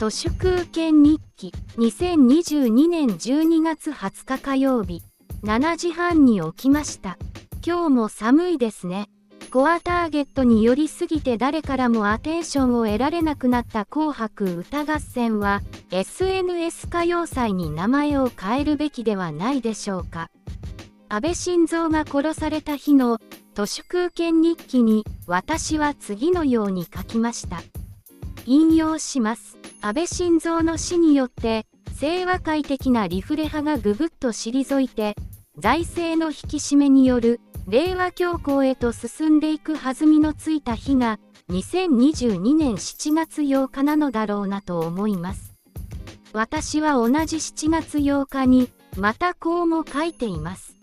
都市空権日記。2022年12月20日火曜日。7時半に起きました。今日も寒いですね。コアターゲットに寄りすぎて誰からもアテンションを得られなくなった紅白歌合戦は SNS 歌謡祭に名前を変えるべきではないでしょうか。安倍晋三が殺された日の都市空権日記に私は次のように書きました。引用します。安倍晋三の死によって清和会的なリフレ派がぐぐっと退いて財政の引き締めによる令和恐慌へと進んでいく弾みのついた日が2022年7月8日なのだろうなと思います。私は同じ7月8日にまたこうも書いています。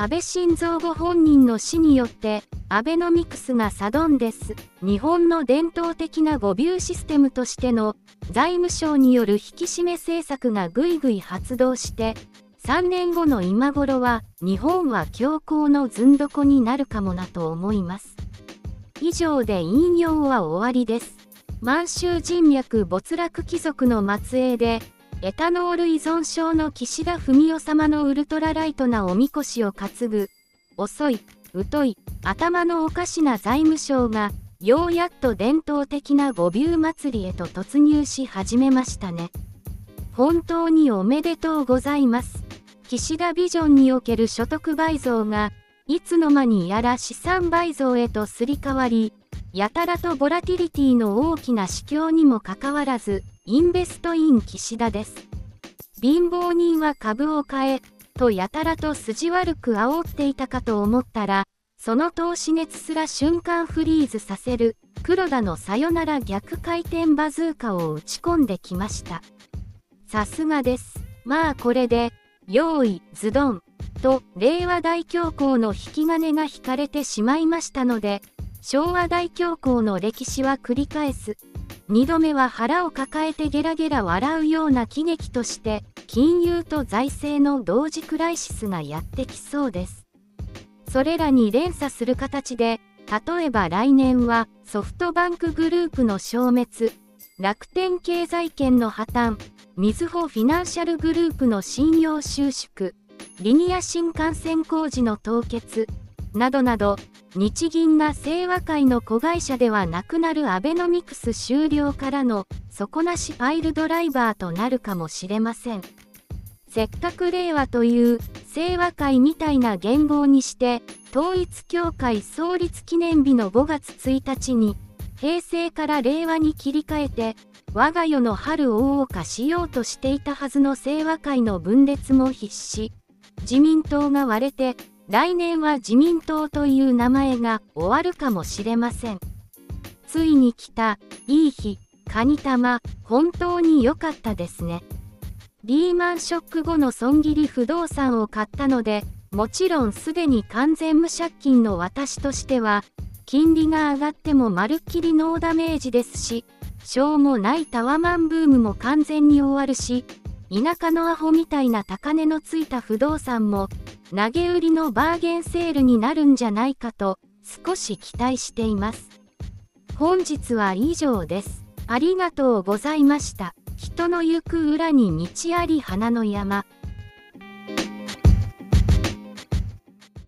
安倍晋三ご本人の死によってアベノミクスがサドンデス日本の伝統的な誤謬システムとしての財務省による引き締め政策がぐいぐい発動して3年後の今頃は日本は強行のずんどこになるかもなと思います。以上で引用は終わりです。満州人脈没落貴族の末裔でエタノール依存症の岸田文雄様のウルトラライトなおみこしを担ぐ、遅い、疎い、頭のおかしな財務省が、ようやっと伝統的な五ビュー祭りへと突入し始めましたね。本当におめでとうございます。岸田ビジョンにおける所得倍増が、いつの間にやら資産倍増へとすり替わり、やたらとボラティリティの大きな市況にもかかわらず、インベストイン岸田です。貧乏人は株を買え、とやたらと筋悪く煽っていたかと思ったら、その投資熱すら瞬間フリーズさせる、黒田のさよなら逆回転バズーカを打ち込んできました。さすがです。まあこれで、用意、ズドン、と、令和大恐慌の引き金が引かれてしまいましたので、昭和大恐慌の歴史は繰り返す。2度目は腹を抱えてゲラゲラ笑うような喜劇として金融と財政の同時クライシスがやってきそうです。それらに連鎖する形で例えば来年はソフトバンクグループの消滅。楽天経済圏の破綻。みずほフィナンシャルグループの信用収縮。リニア新幹線工事の凍結。などなど日銀が清和会の子会社ではなくなるアベノミクス終了からの底なしファイルドライバーとなるかもしれません。せっかく令和という清和会みたいな言語にして統一教会創立記念日の5月1日に平成から令和に切り替えて我が世の春を謳歌しようとしていたはずの清和会の分裂も必至自民党が割れて来年は自民党という名前が終わるかもしれません。ついに来た、いい日、カニ玉、本当に良かったですね。リーマンショック後の損切り不動産を買ったので、もちろんすでに完全無借金の私としては、金利が上がってもまるっきりノーダメージですし、しょうもないタワマンブームも完全に終わるし、田舎のアホみたいな高値のついた不動産も投げ売りのバーゲンセールになるんじゃないかと少し期待しています。本日は以上です。ありがとうございました。人の行く裏に道あり花の山。